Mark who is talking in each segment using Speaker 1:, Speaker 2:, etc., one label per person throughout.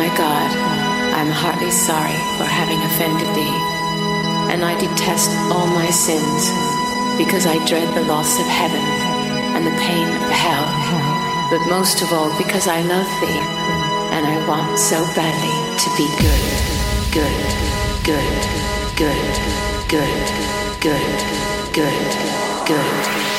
Speaker 1: my God, I am heartily sorry for having offended thee, and I detest all my sins because I dread the loss of heaven and the pain of hell, but most of all because I love thee and I want so badly to be good, good, good, good, good, good, good, good.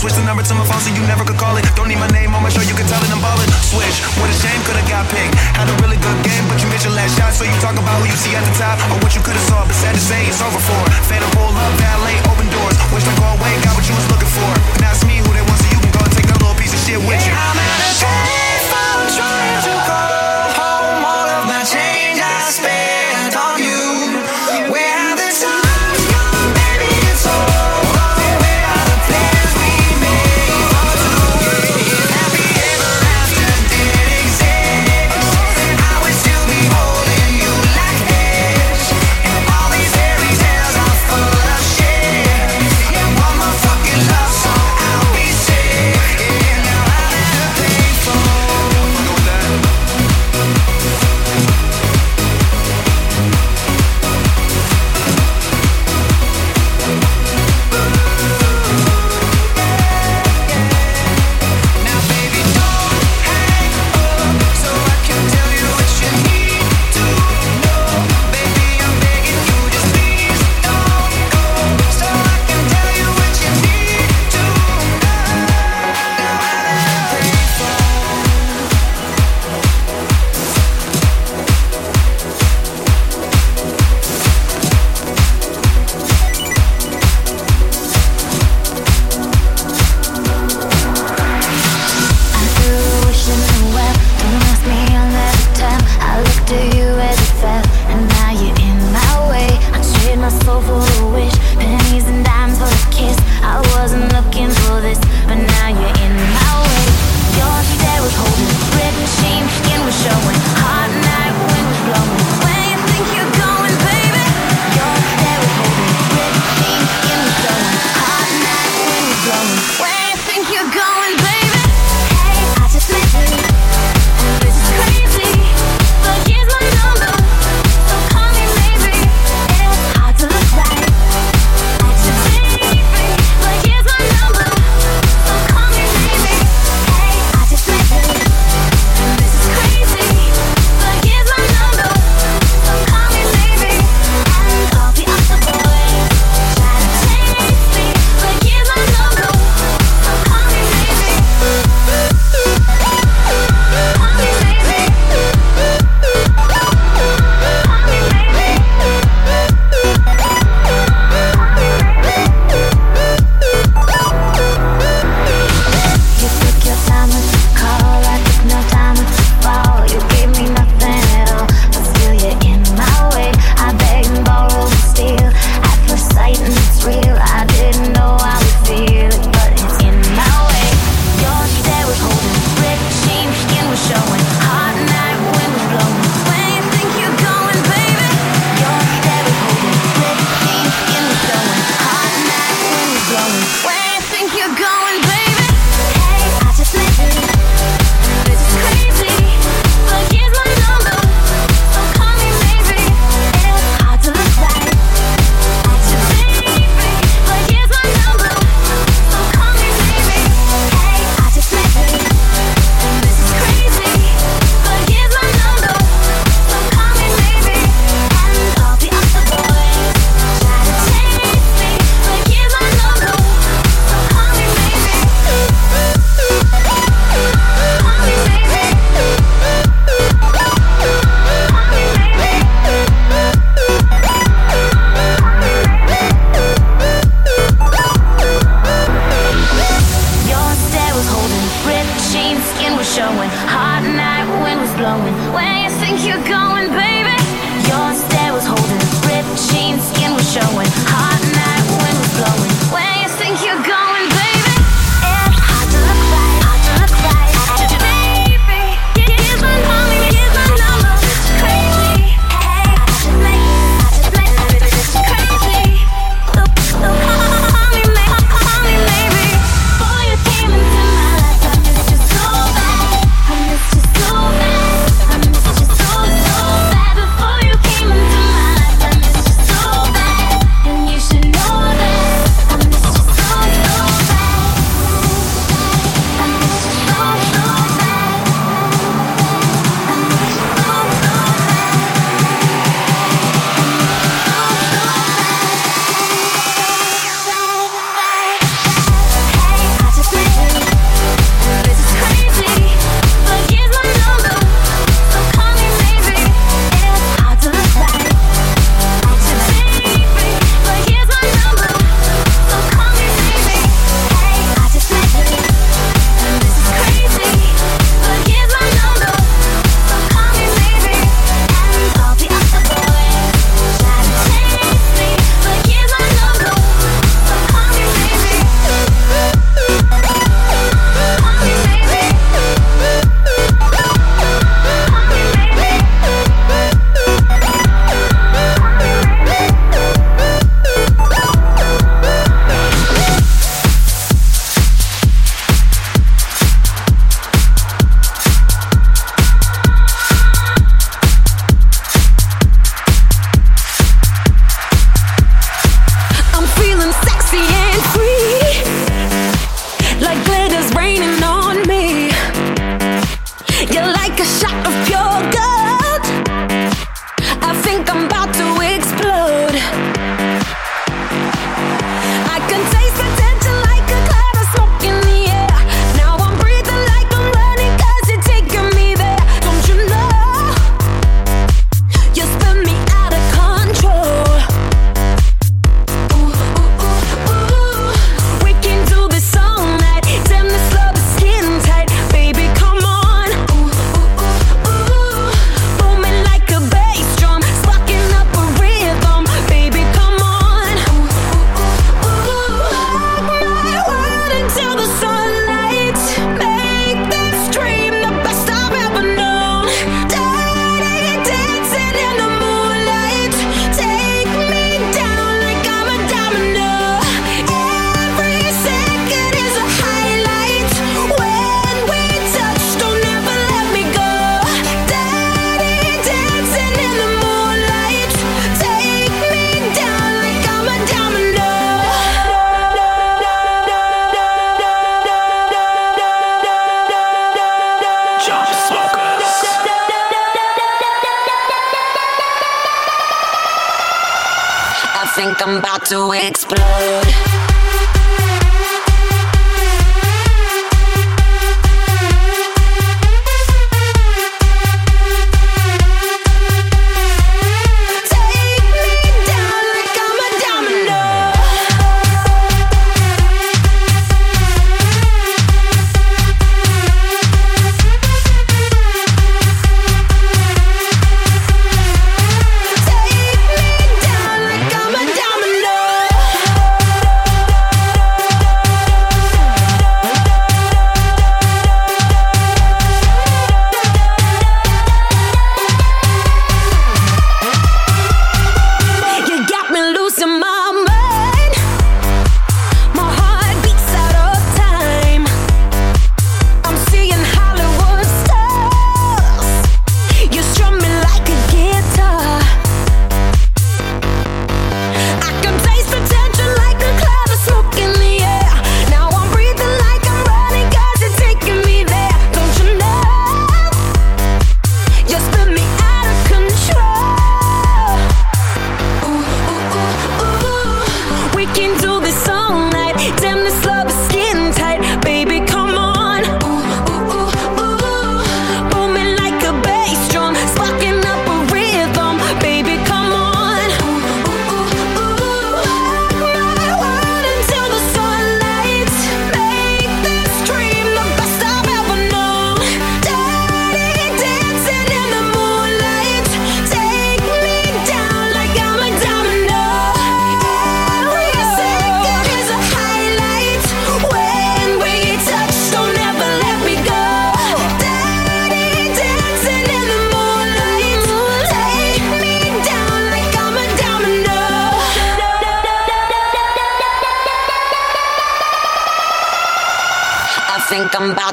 Speaker 2: Switch the number to my phone so you never could call it. Don't need my name on my show, you can tell it I'm ballin'. Switch, what a shame, could've got picked. Had a really good game, but you missed your last shot. So you talk about who you
Speaker 3: see at the top or what you
Speaker 4: could've saw,
Speaker 3: but sad to say it's over for.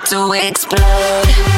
Speaker 4: To explode.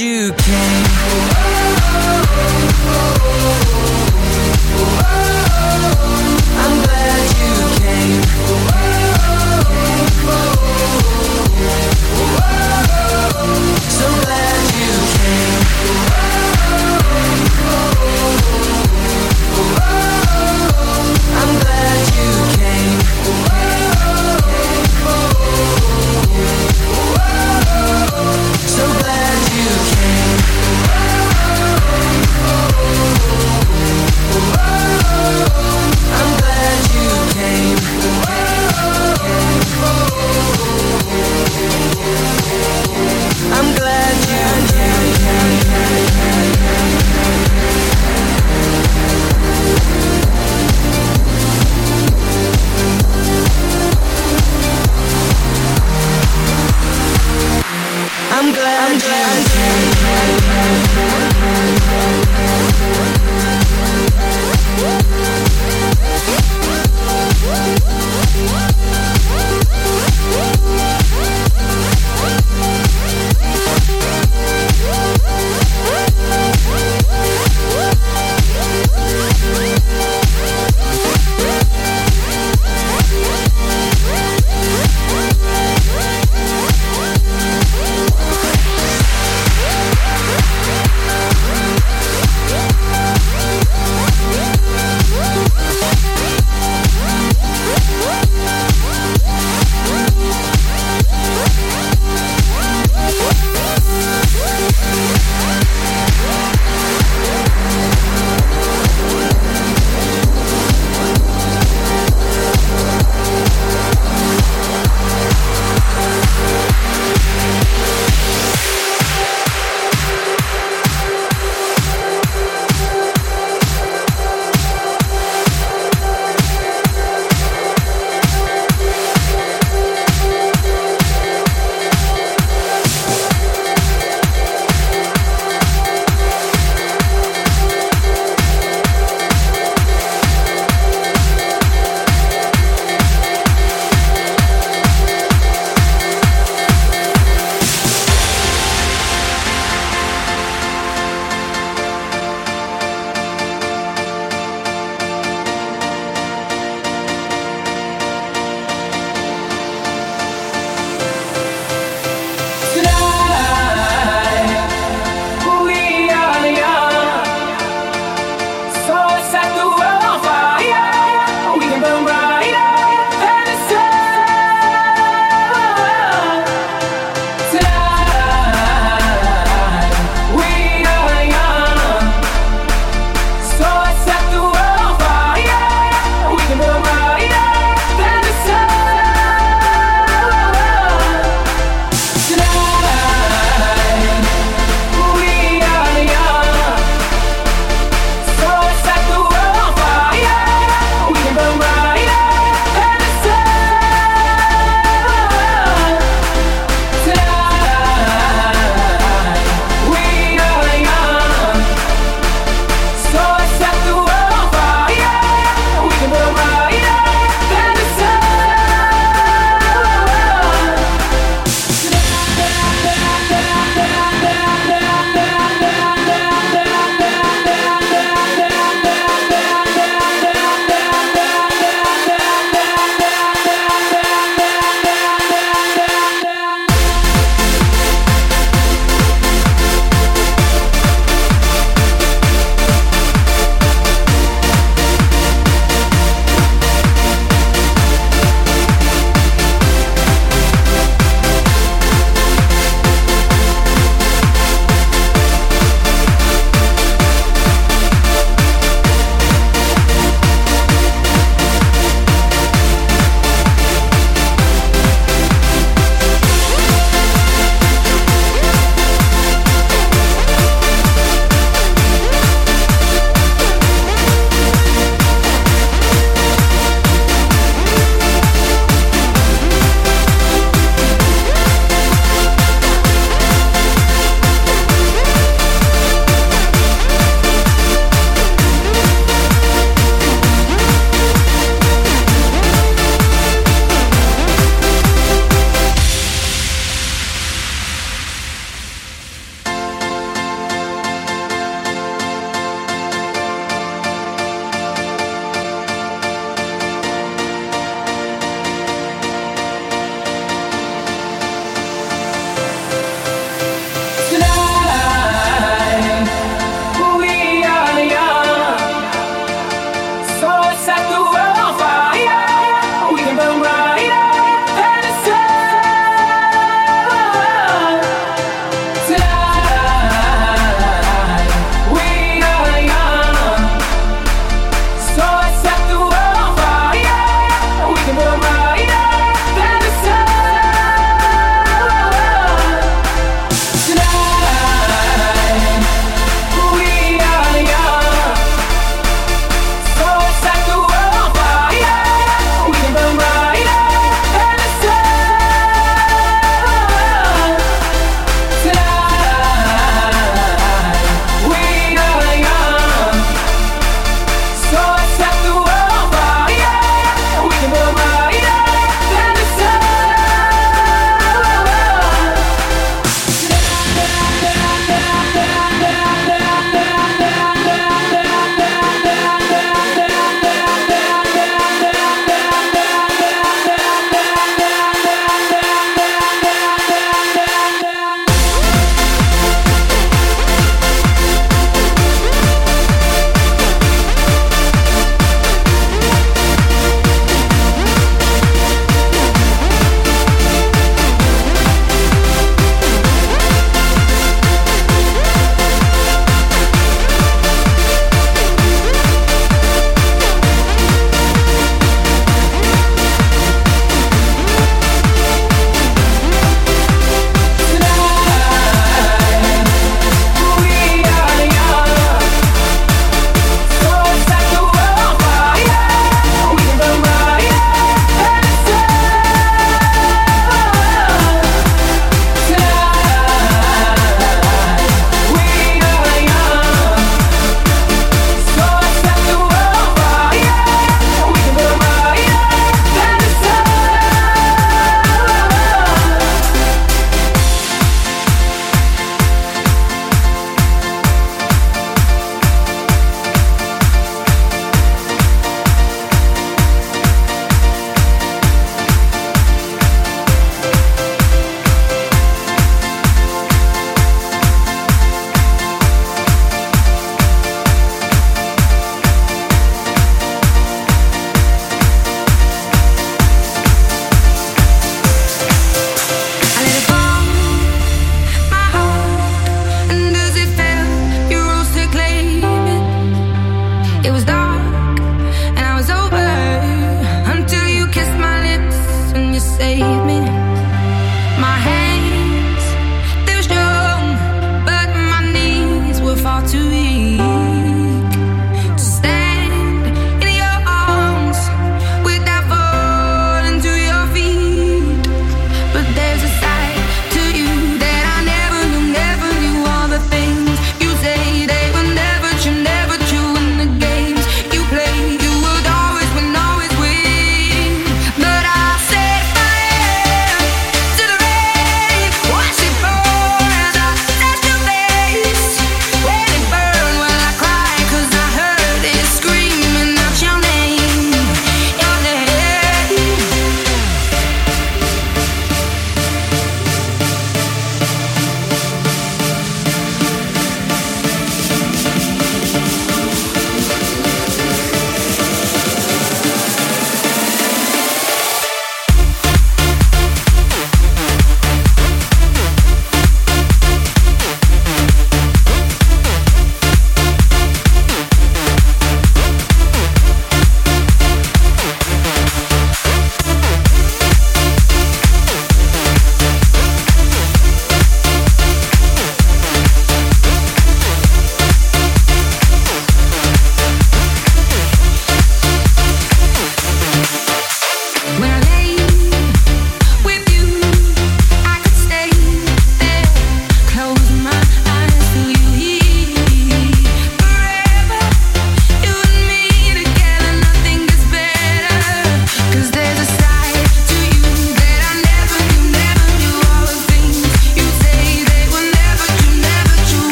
Speaker 3: You came.